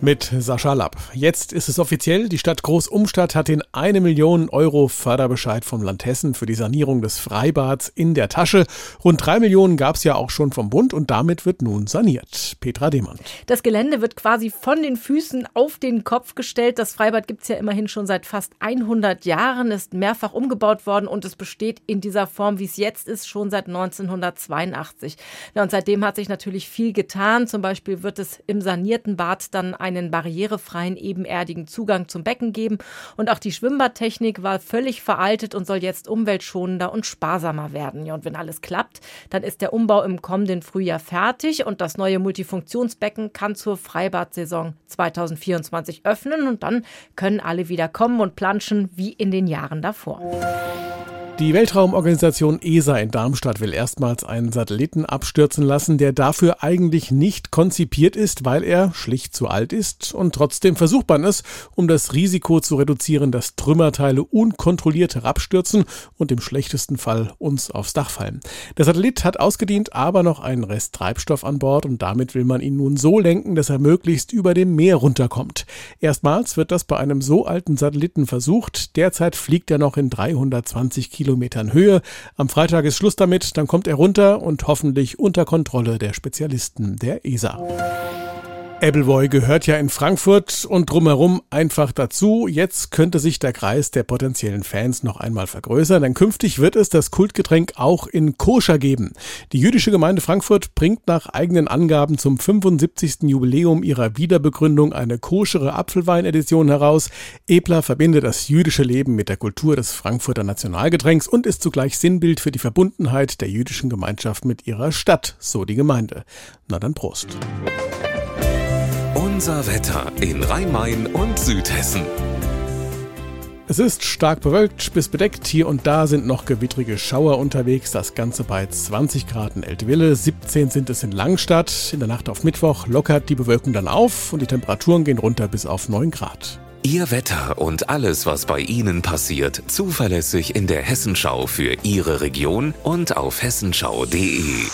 mit Sascha Lapp. Jetzt ist es offiziell, die Stadt Groß-Umstadt hat den 1 Million Euro Förderbescheid vom Land Hessen für die Sanierung des Freibads in der Tasche. Rund drei Millionen gab es ja auch schon vom Bund und damit wird nun saniert. Petra Demann. Das Gelände wird quasi von den Füßen auf den Kopf gestellt. Das Freibad gibt es ja immerhin schon seit fast 100 Jahren, ist mehrfach umgebaut worden und es besteht in dieser Form, wie es jetzt ist, schon seit 1982. Ja, und seitdem hat sich natürlich viel getan. Zum Beispiel wird es im sanierten Bad dann ein einen barrierefreien, ebenerdigen Zugang zum Becken geben. Und auch die Schwimmbadtechnik war völlig veraltet und soll jetzt umweltschonender und sparsamer werden. Ja, und wenn alles klappt, dann ist der Umbau im kommenden Frühjahr fertig und das neue Multifunktionsbecken kann zur Freibadsaison 2024 öffnen und dann können alle wieder kommen und planschen wie in den Jahren davor. Die Weltraumorganisation ESA in Darmstadt will erstmals einen Satelliten abstürzen lassen, der dafür eigentlich nicht konzipiert ist, weil er schlicht zu alt ist und trotzdem versucht man es, um das Risiko zu reduzieren, dass Trümmerteile unkontrolliert herabstürzen und im schlechtesten Fall uns aufs Dach fallen. Der Satellit hat ausgedient, aber noch einen Rest Treibstoff an Bord und damit will man ihn nun so lenken, dass er möglichst über dem Meer runterkommt. Erstmals wird das bei einem so alten Satelliten versucht. Derzeit fliegt er noch in 320 Kilometern Kilometern Höhe. Am Freitag ist Schluss damit, dann kommt er runter und hoffentlich unter Kontrolle der Spezialisten der ESA. Appleboy gehört ja in Frankfurt und drumherum einfach dazu. Jetzt könnte sich der Kreis der potenziellen Fans noch einmal vergrößern, denn künftig wird es das Kultgetränk auch in Koscher geben. Die jüdische Gemeinde Frankfurt bringt nach eigenen Angaben zum 75. Jubiläum ihrer Wiederbegründung eine koschere Apfelweinedition heraus. Ebler verbindet das jüdische Leben mit der Kultur des Frankfurter Nationalgetränks und ist zugleich Sinnbild für die Verbundenheit der jüdischen Gemeinschaft mit ihrer Stadt, so die Gemeinde. Na dann Prost. Unser Wetter in Rhein-Main und Südhessen. Es ist stark bewölkt bis bedeckt. Hier und da sind noch gewittrige Schauer unterwegs. Das Ganze bei 20 Grad in Eltville, 17 sind es in Langstadt. In der Nacht auf Mittwoch lockert die Bewölkung dann auf und die Temperaturen gehen runter bis auf 9 Grad. Ihr Wetter und alles, was bei Ihnen passiert, zuverlässig in der Hessenschau für Ihre Region und auf hessenschau.de.